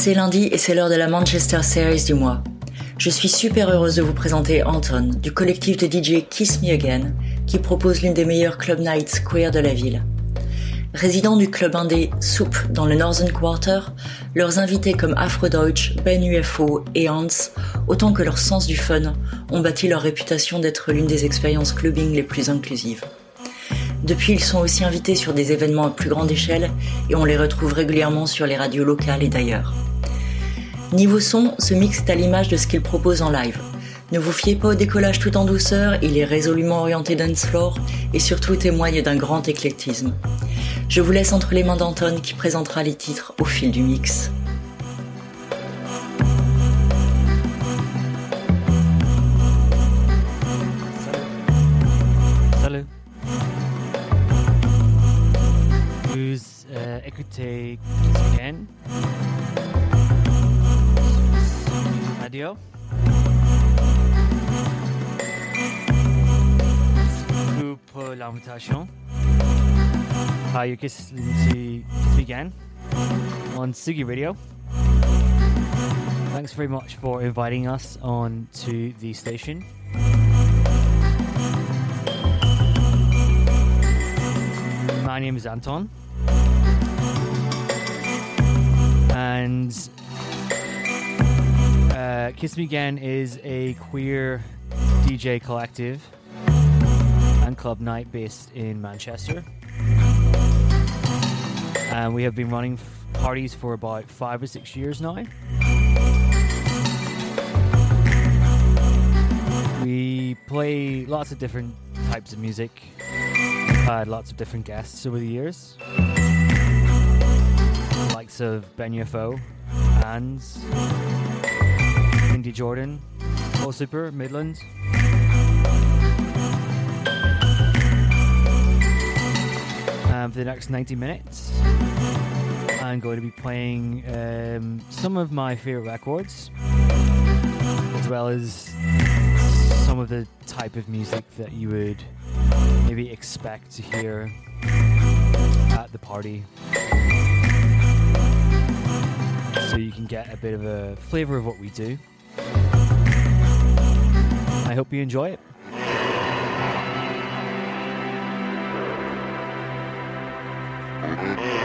C'est lundi et c'est l'heure de la Manchester Series du mois. Je suis super heureuse de vous présenter Anton, du collectif de DJ Kiss Me Again, qui propose l'une des meilleures club nights queer de la ville. Résidents du club indé Soup dans le Northern Quarter, leurs invités comme Afrodeutsch, Ben UFO et Hans, autant que leur sens du fun, ont bâti leur réputation d'être l'une des expériences clubbing les plus inclusives. Depuis, ils sont aussi invités sur des événements à plus grande échelle et on les retrouve régulièrement sur les radios locales et d'ailleurs. Niveau son, ce mix est à l'image de ce qu'ils proposent en live. Ne vous fiez pas au décollage tout en douceur, il est résolument orienté dance floor et surtout témoigne d'un grand éclectisme. Je vous laisse entre les mains d'Anton qui présentera les titres au fil du mix. Écoutez Kiss Radio. Pour uh, l'invitation. Hi, listening to Kiss Again on Sugi Radio. Thanks very much for inviting us on to the station. My name is Anton. And uh, Kiss Me Again is a queer DJ collective and club night based in Manchester. And we have been running f- parties for about five or six years now. We play lots of different types of music. Had lots of different guests over the years. Likes of Ben UFO, Indy Jordan, Paul Super, Midland. Um, for the next 90 minutes, I'm going to be playing um, some of my favorite records, as well as some of the type of music that you would maybe expect to hear at the party. So you can get a bit of a flavor of what we do. I hope you enjoy it. And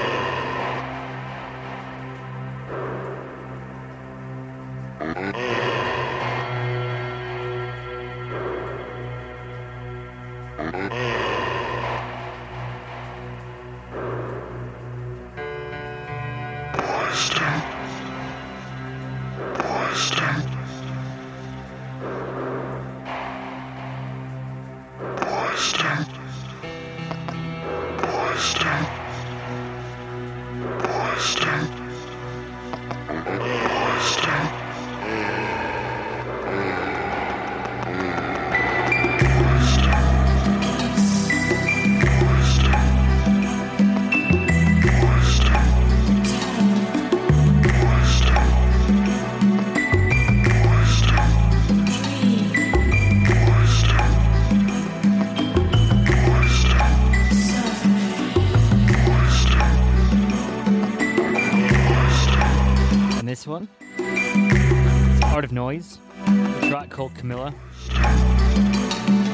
Camilla.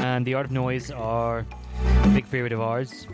And the Art of Noise are a big favorite of ours.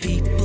People.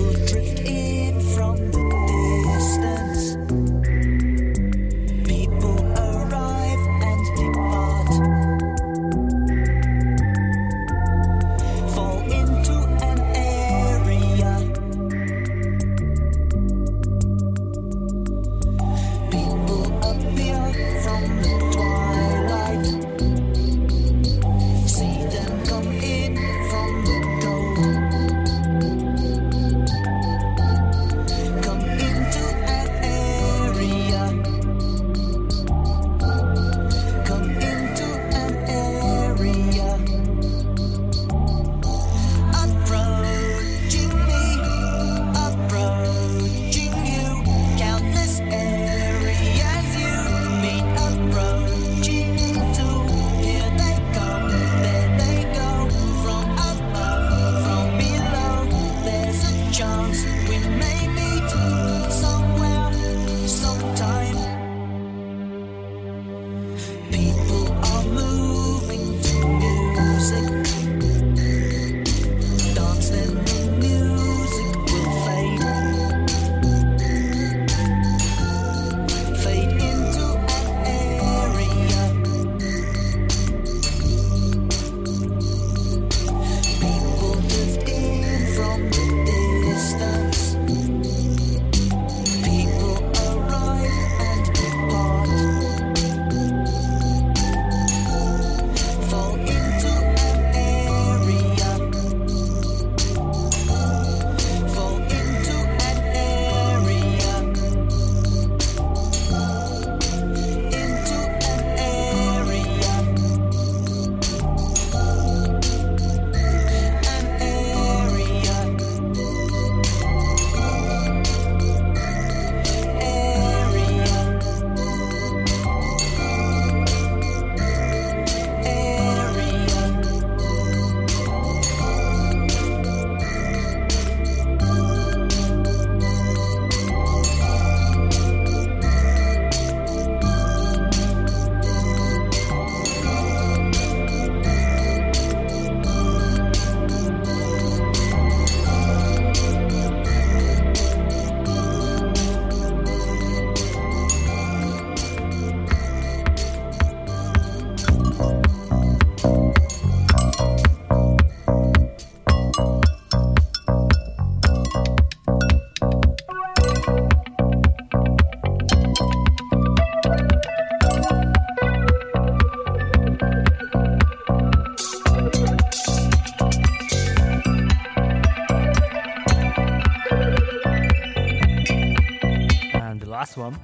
one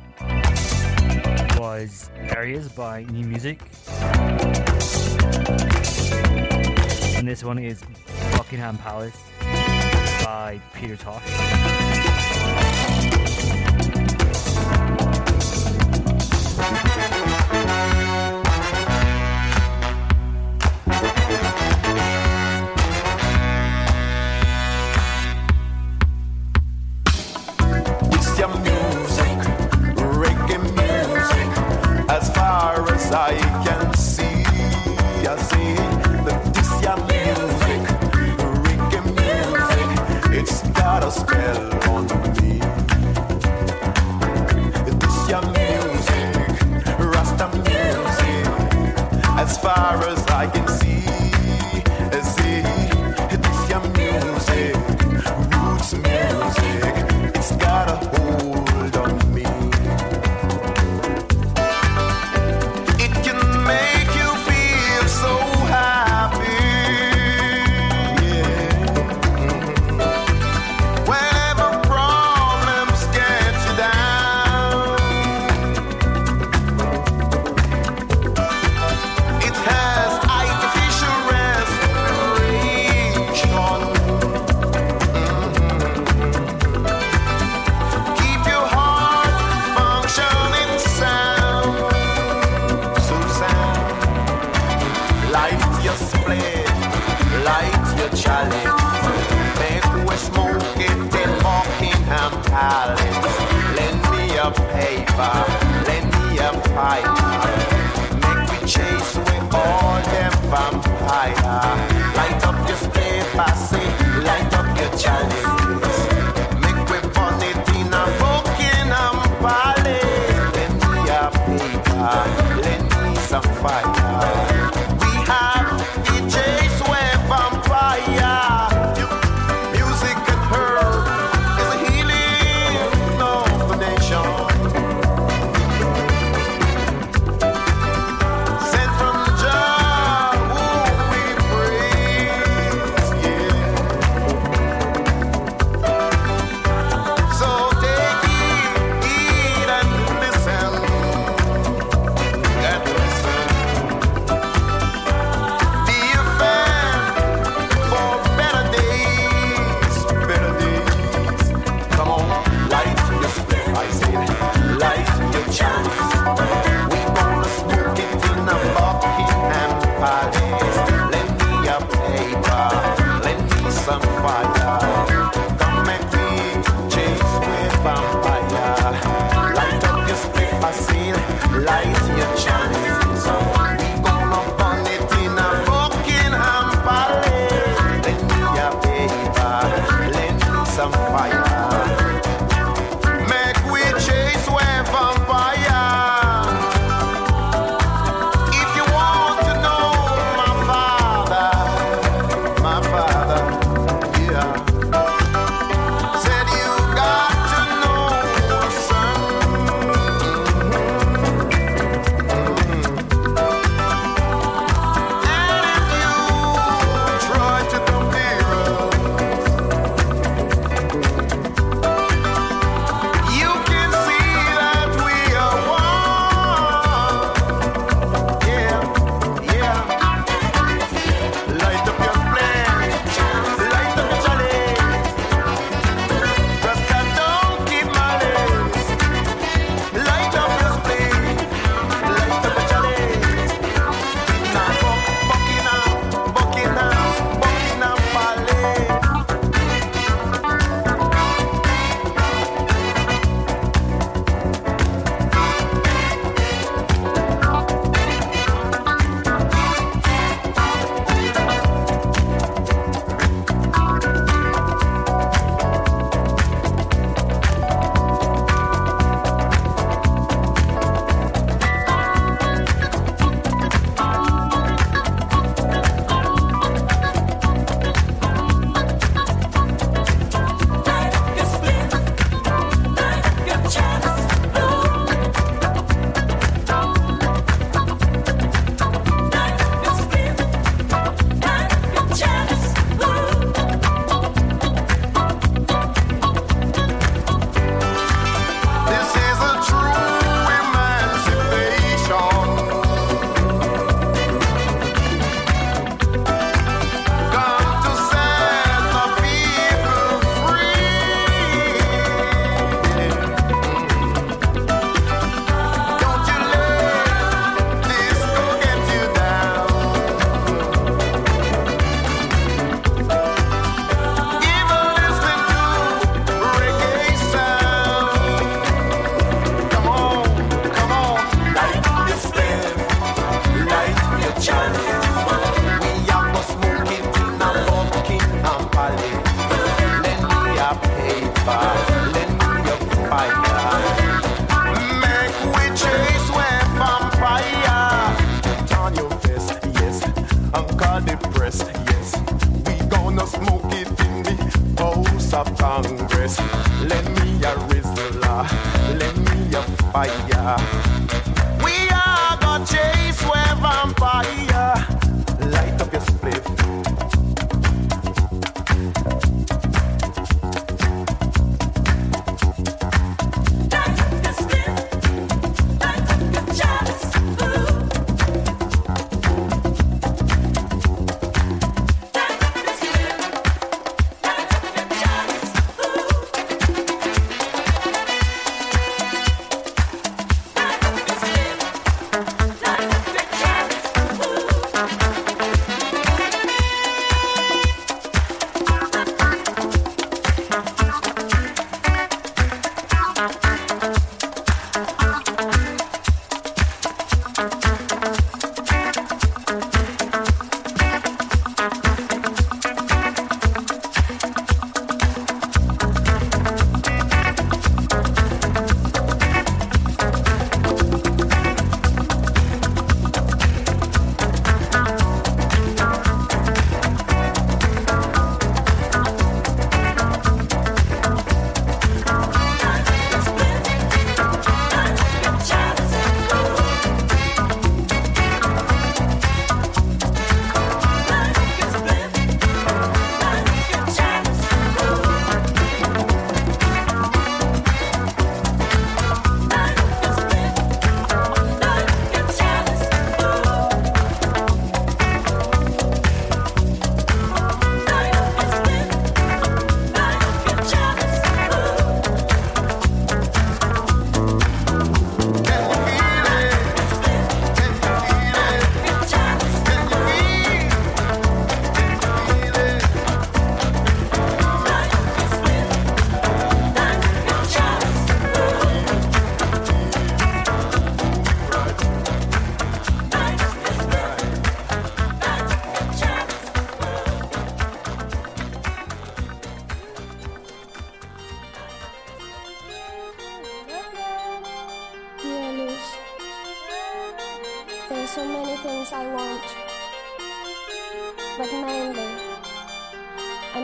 was Areas by New Music. And this one is Buckingham Palace by Peter Tosh.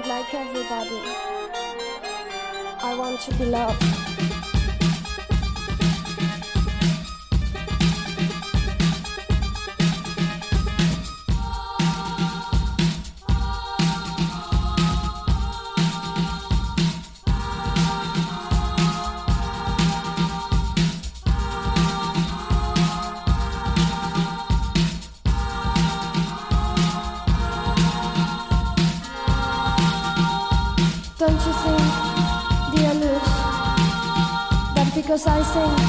Because I sing.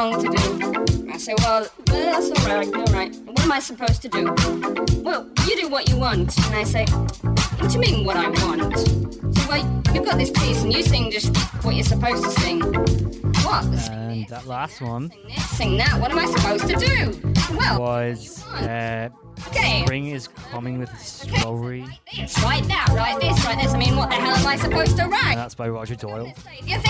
Song to do. I say, well, that's all right, all right. What am I supposed to do? Well, you do what you want. And I say, what do you mean what I want? So, well, you've got this piece, and you sing just what you're supposed to sing. What? And that last one. Sing this, sing that. What am I supposed to do? Well, was uh, okay. Spring is coming with strawberry. It's right that, right this, right this. I mean, what the hell am I supposed to write? And that's by Roger Doyle. You think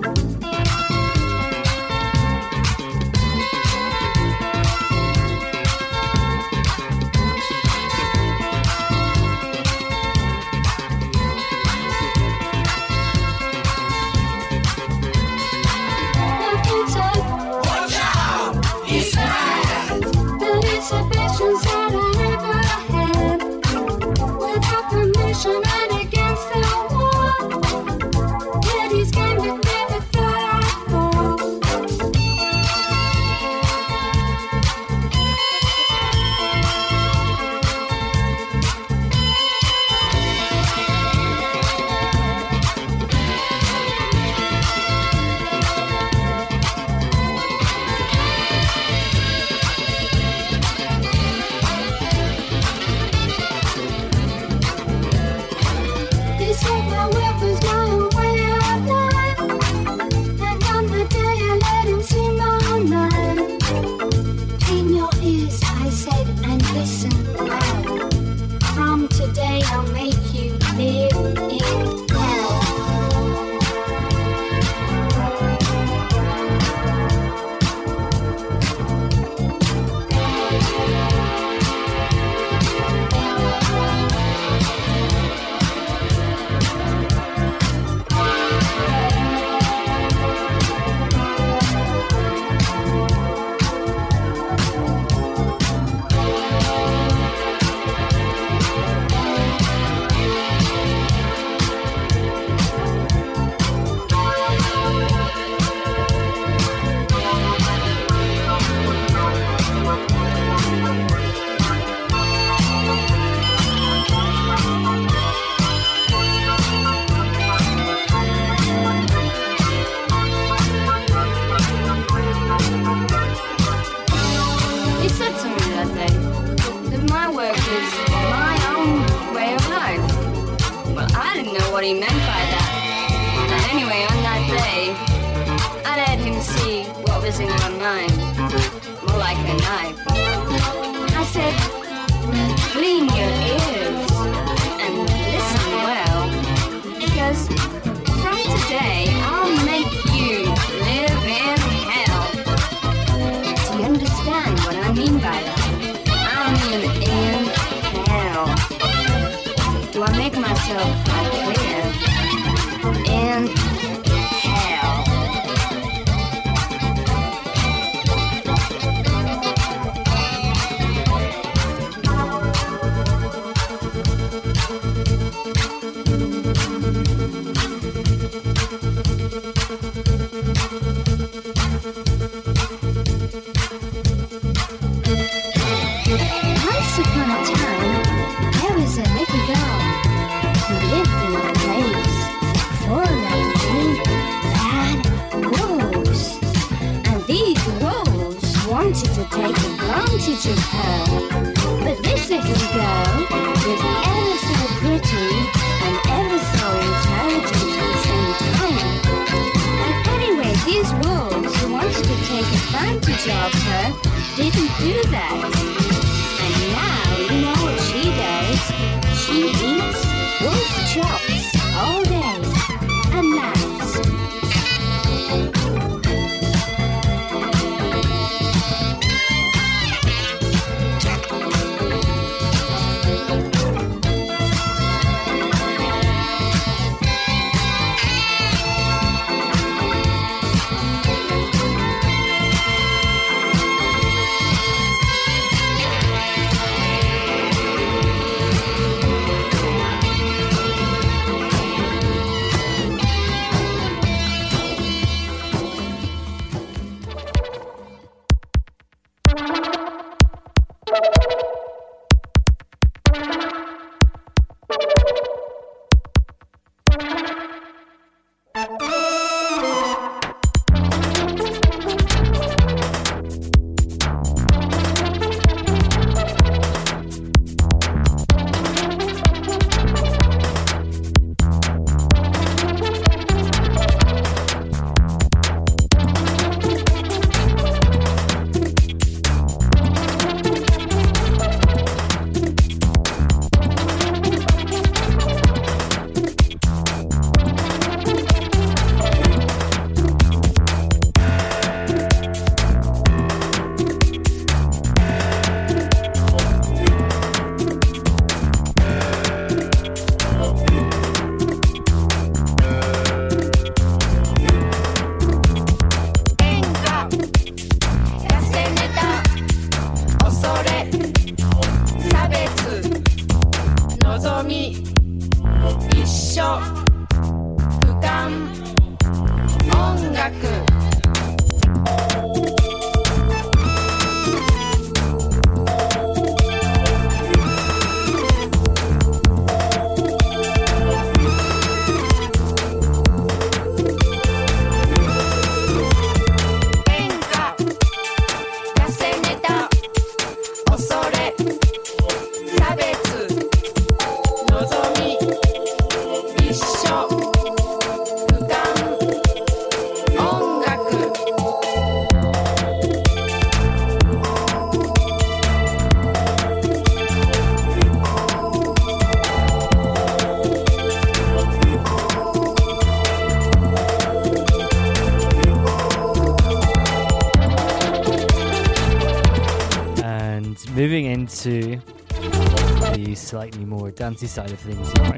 dancey side of things now.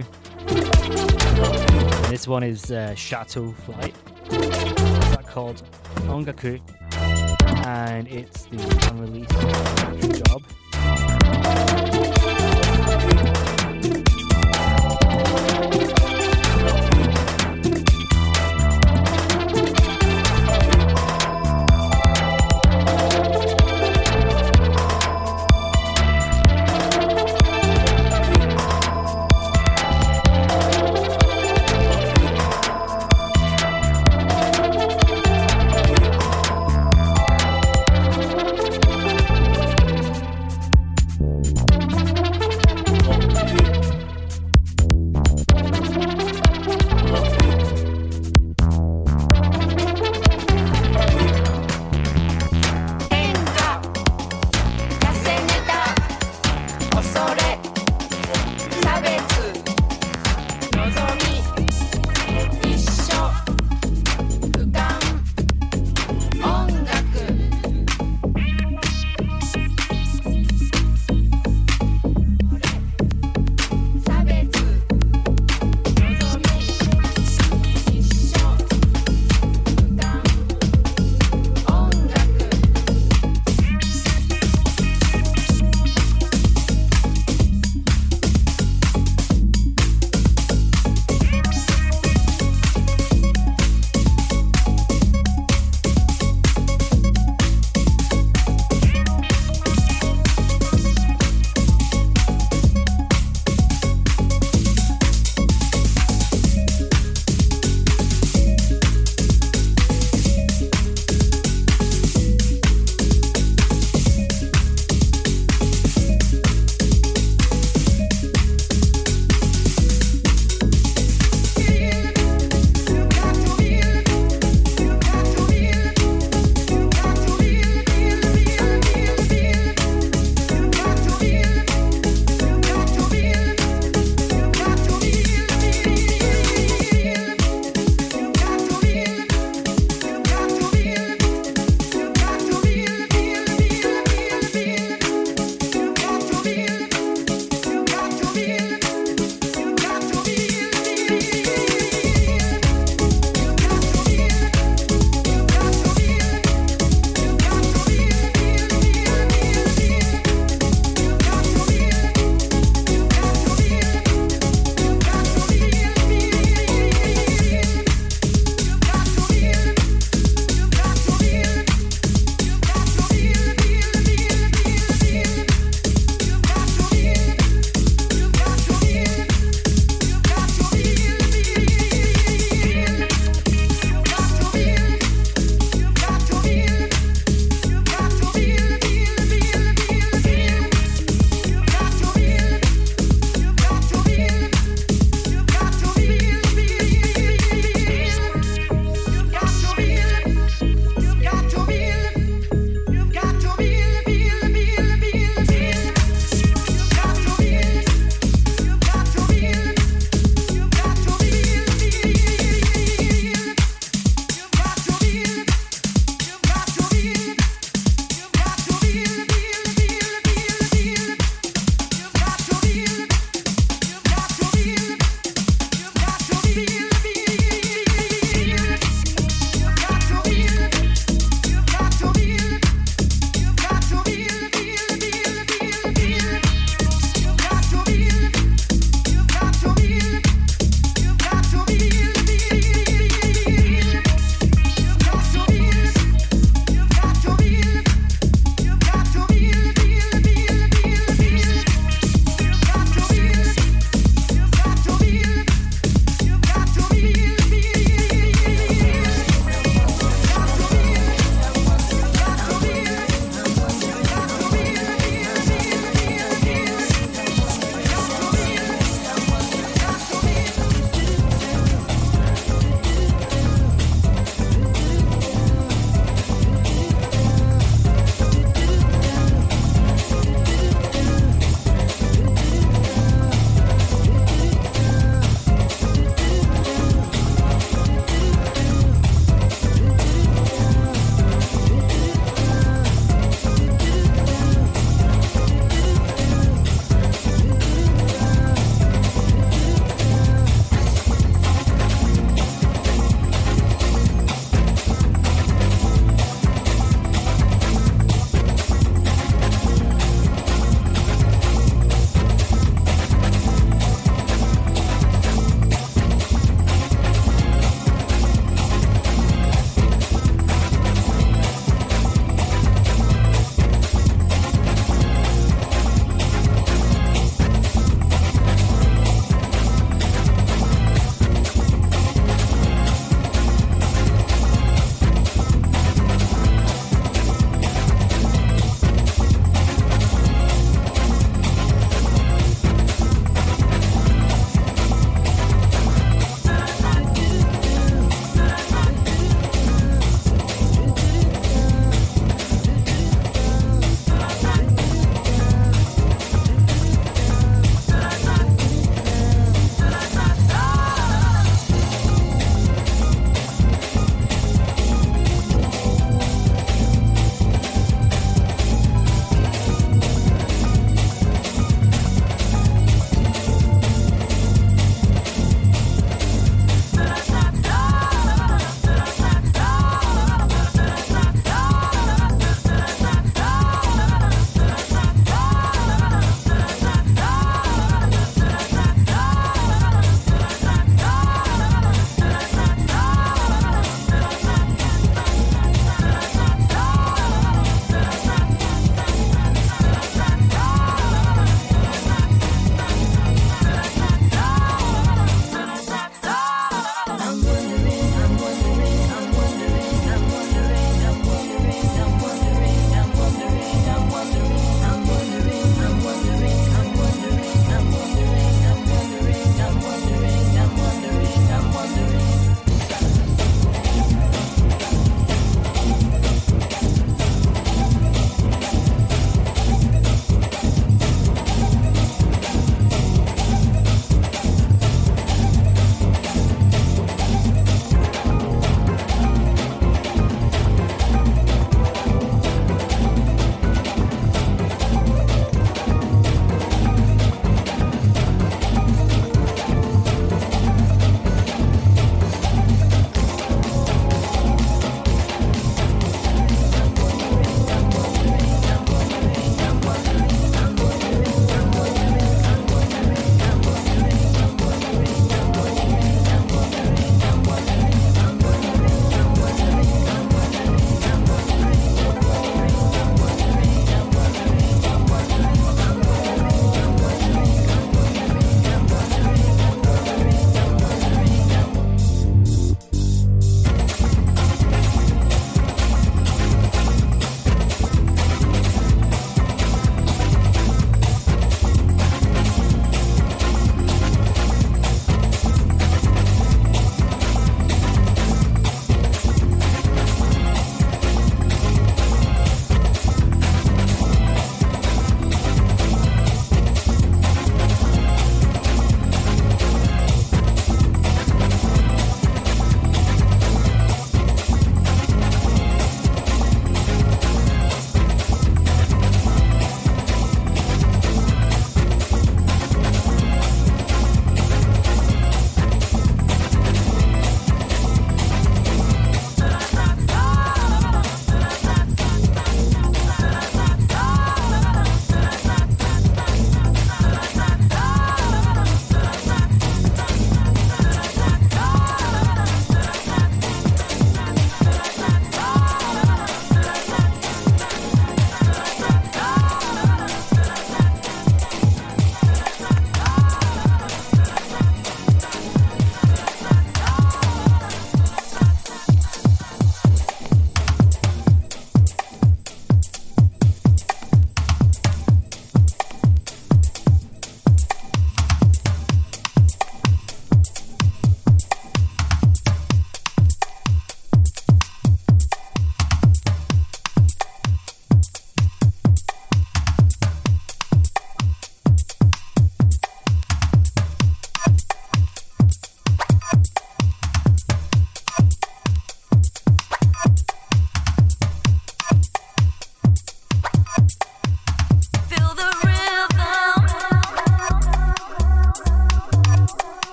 This one is uh, Chateau Flight. It's called Ongaku, and it's the unreleased job.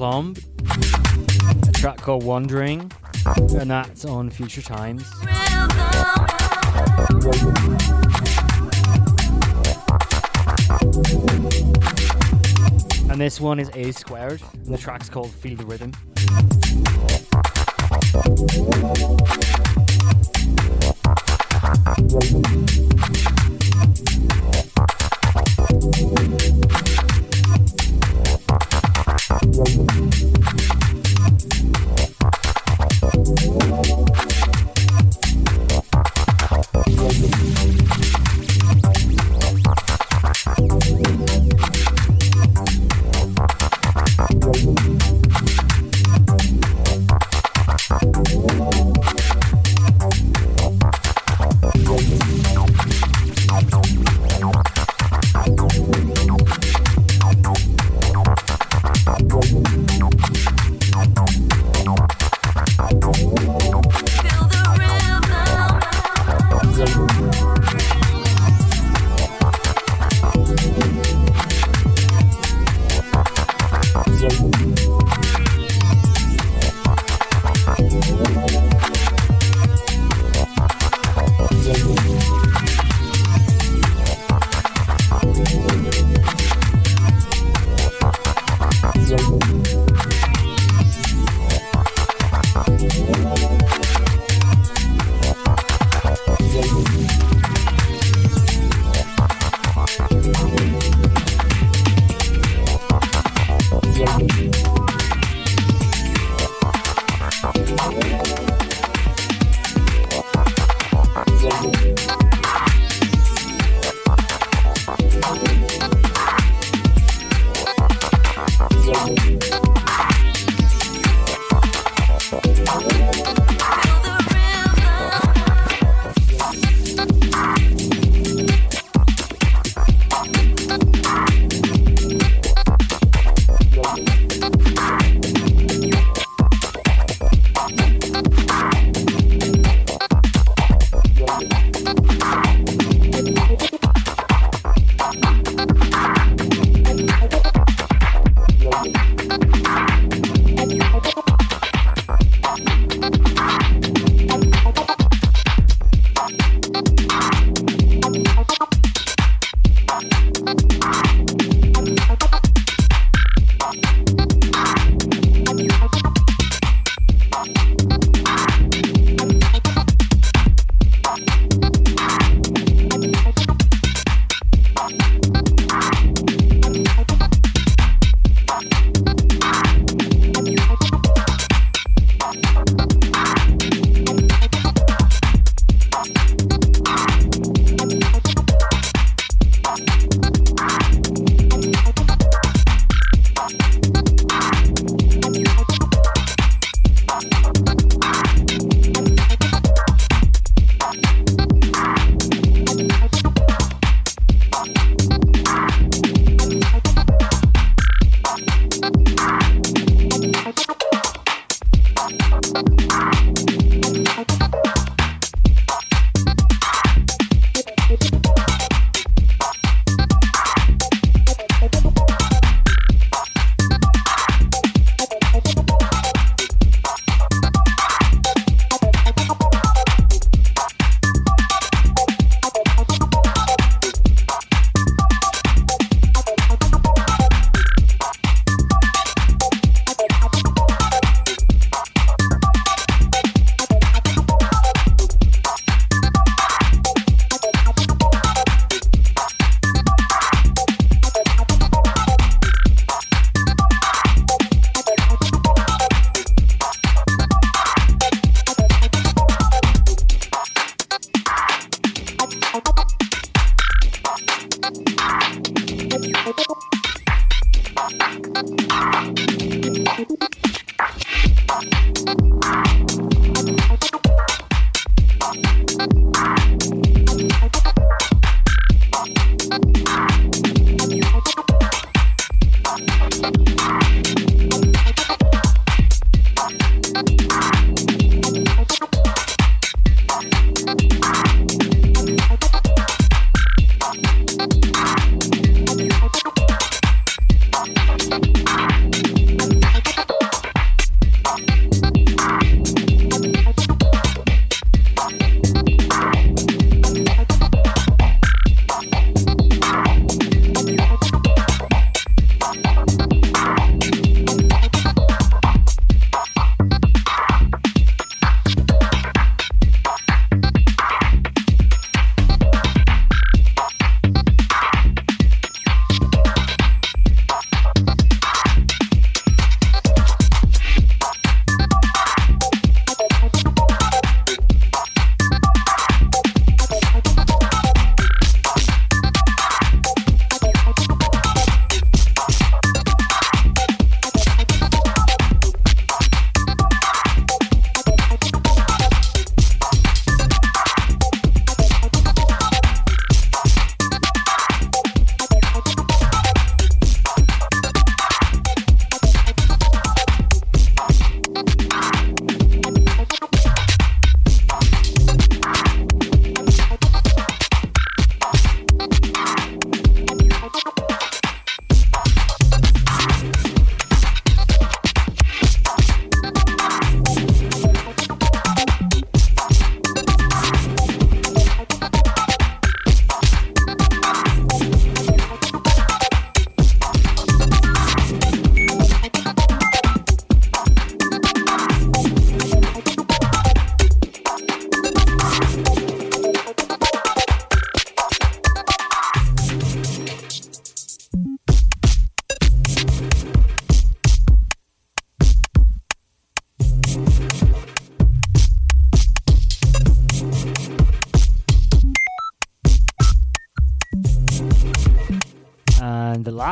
Was a plum, a track called Wandering, and that's on Future Times. And this one is A squared, and the track's called Feel the Rhythm.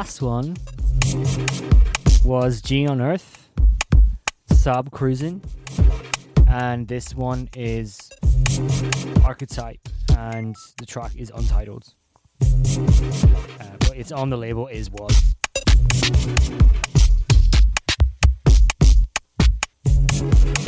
last one was G on Earth, Sub Cruising, and this one is Archetype, and the track is untitled. Uh, but it's on the label Is Was. Thank you.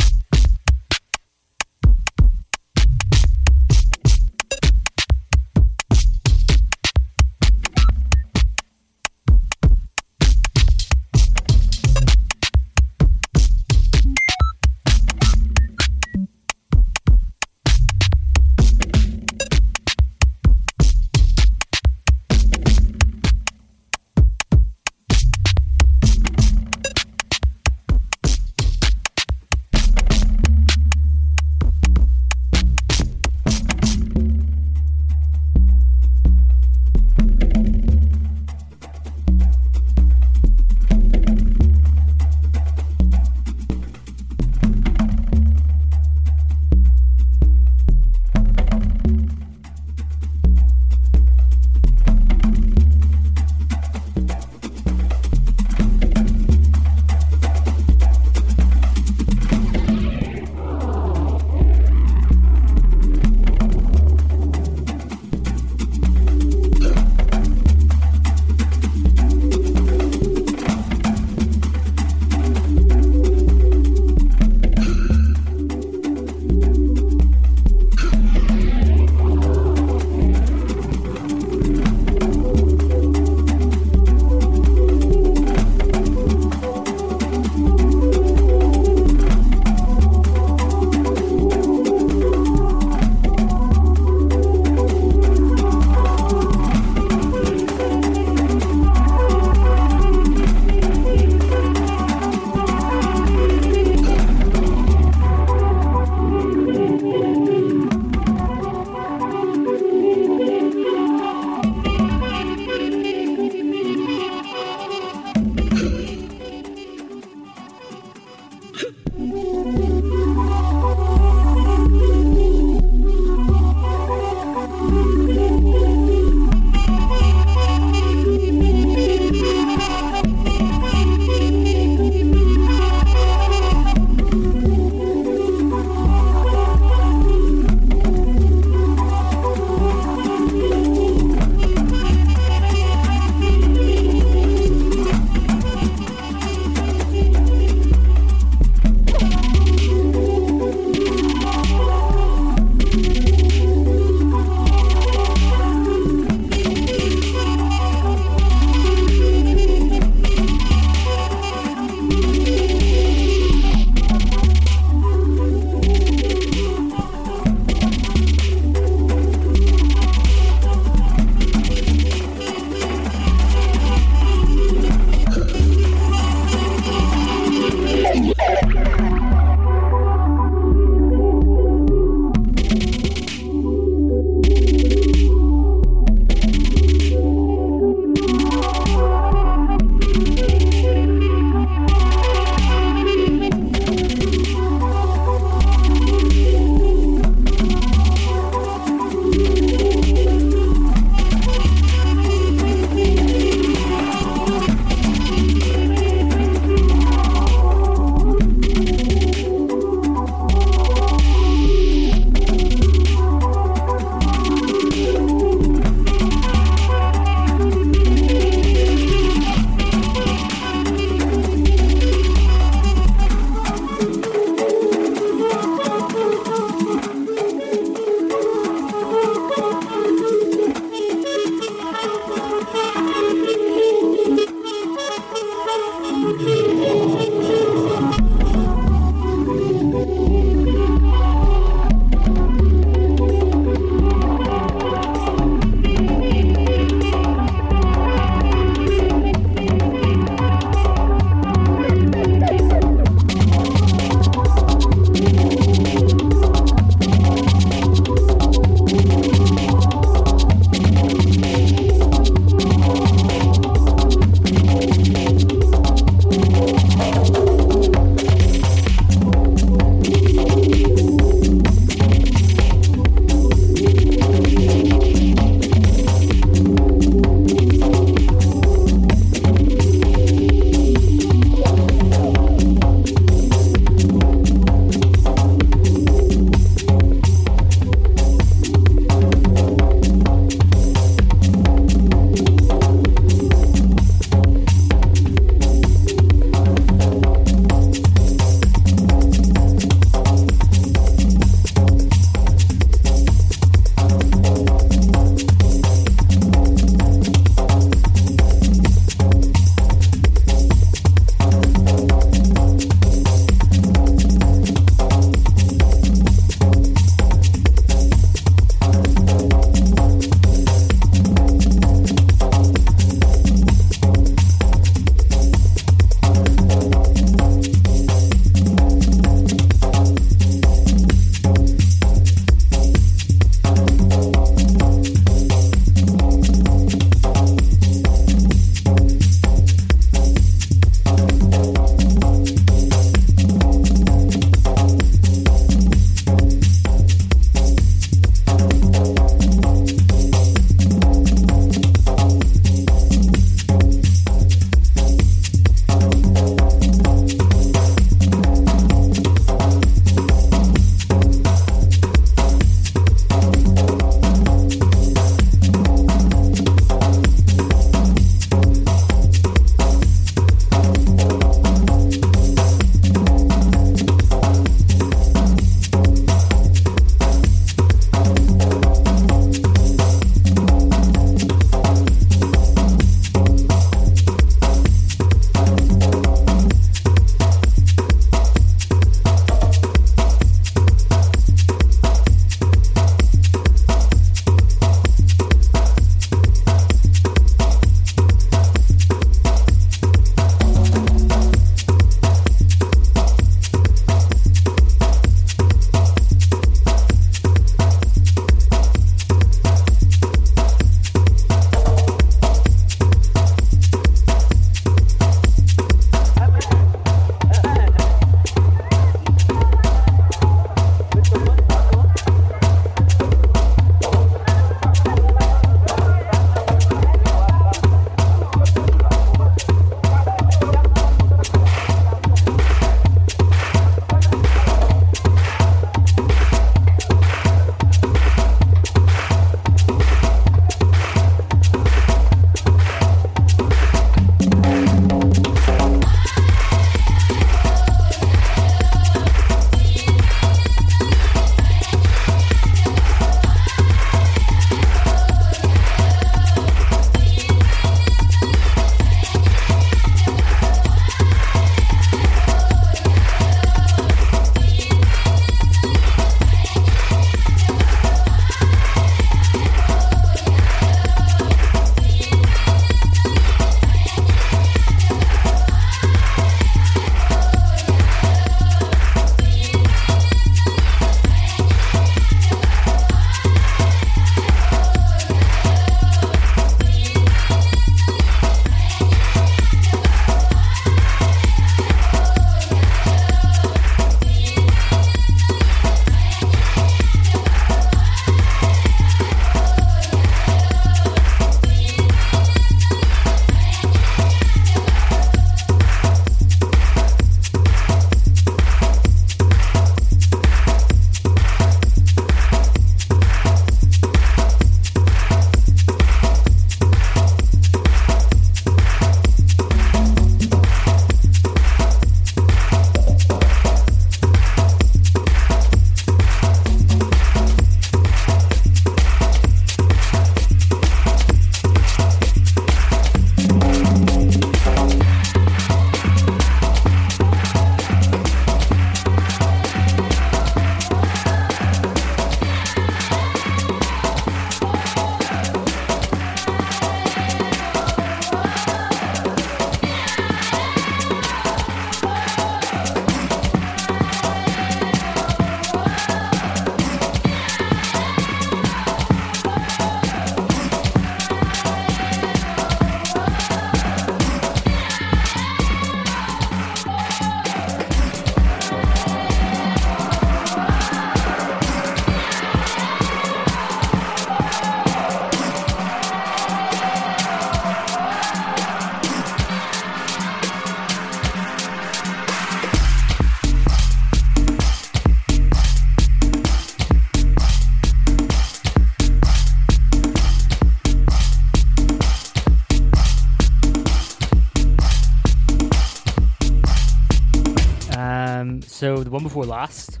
Before last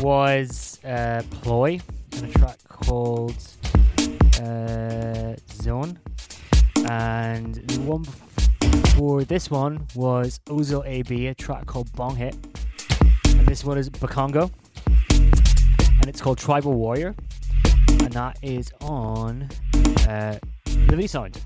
was uh, Ploy and a track called uh, Zone. And the one before this one was Ozil AB, a track called Bong Hit. And this one is Bakongo. And it's called Tribal Warrior. And that is on uh, Liberty Sound.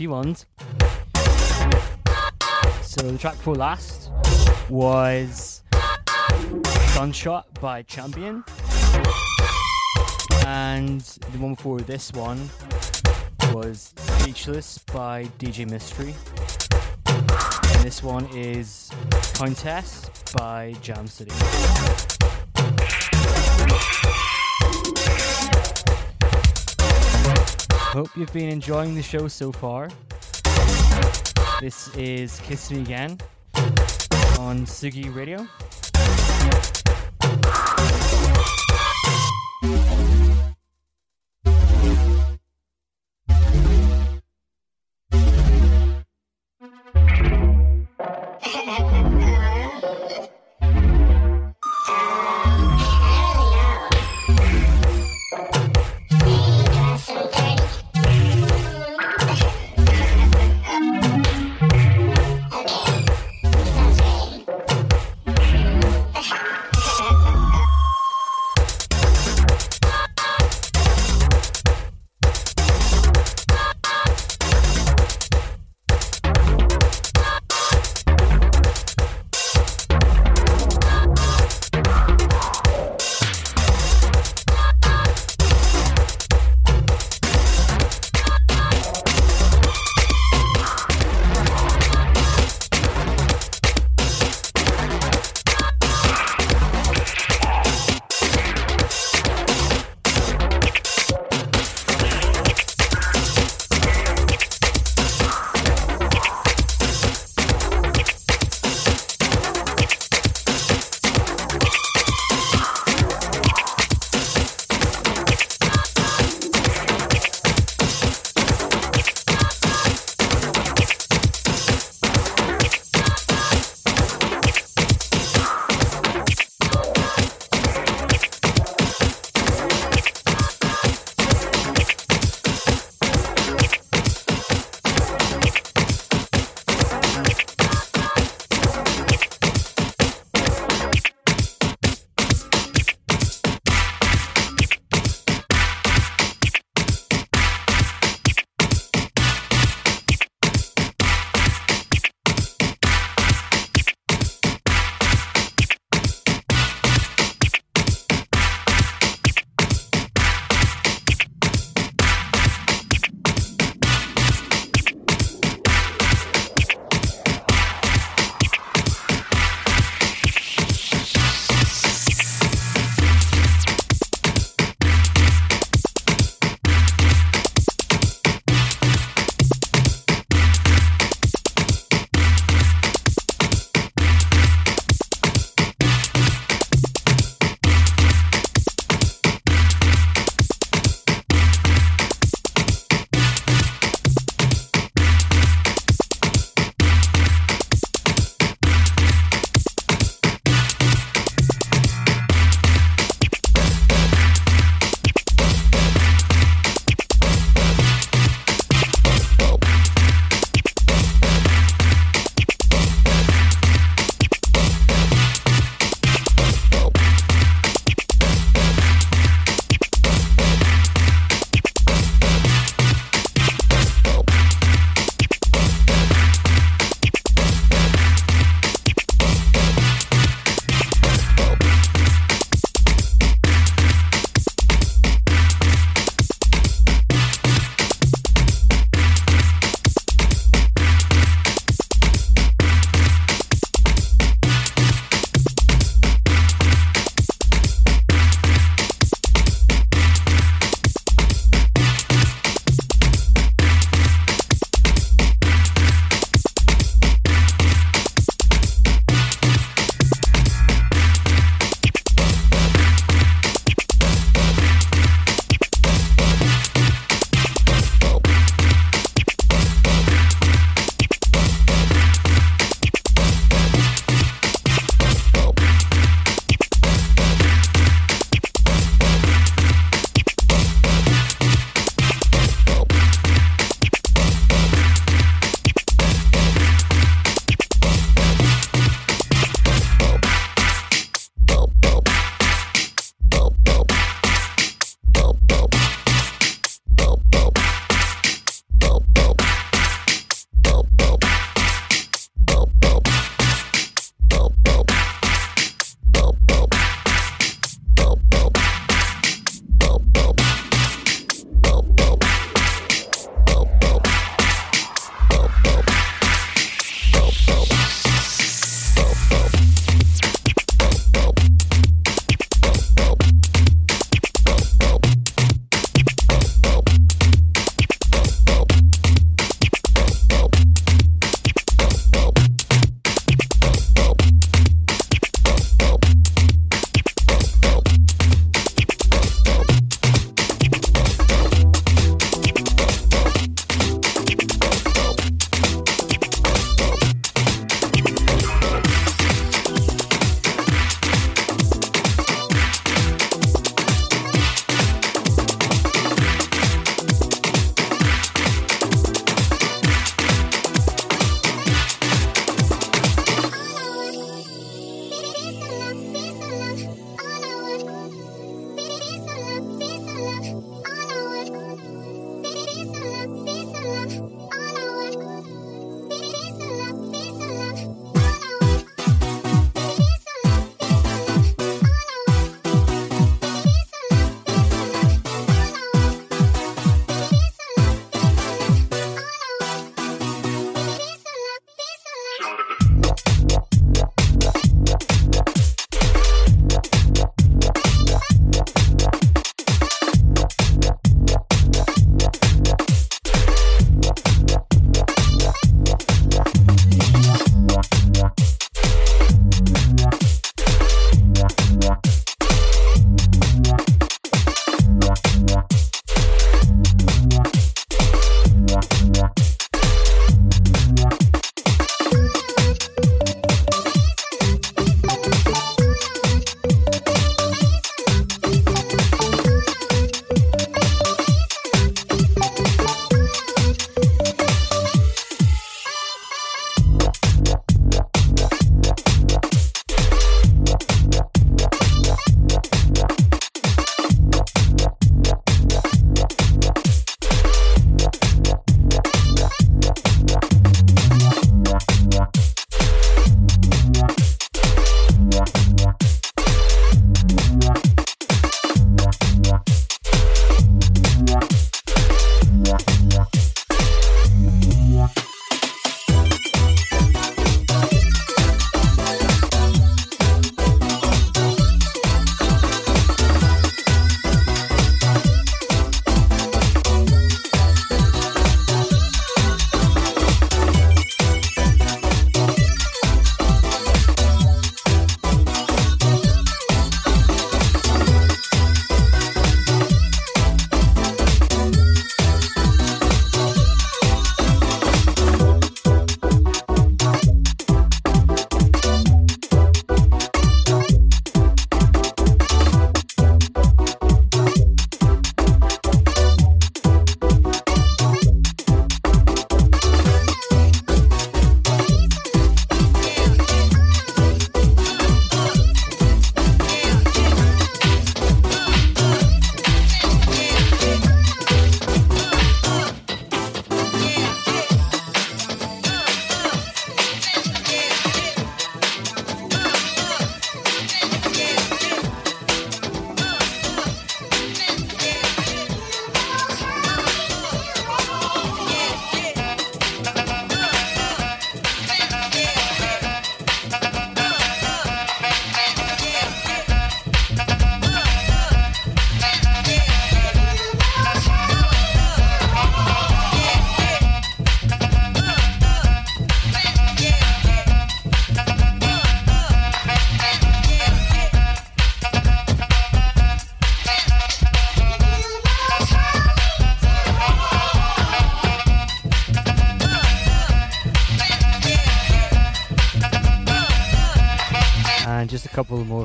Few ones. So the track for last was Gunshot by Champion. And the one before this one was Speechless by DJ Mystery. And this one is Countess by Jam City. Hope you've been enjoying the show so far. This is Kiss Me Again on Sugi Radio.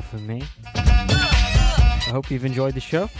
From me. I hope you've enjoyed the show.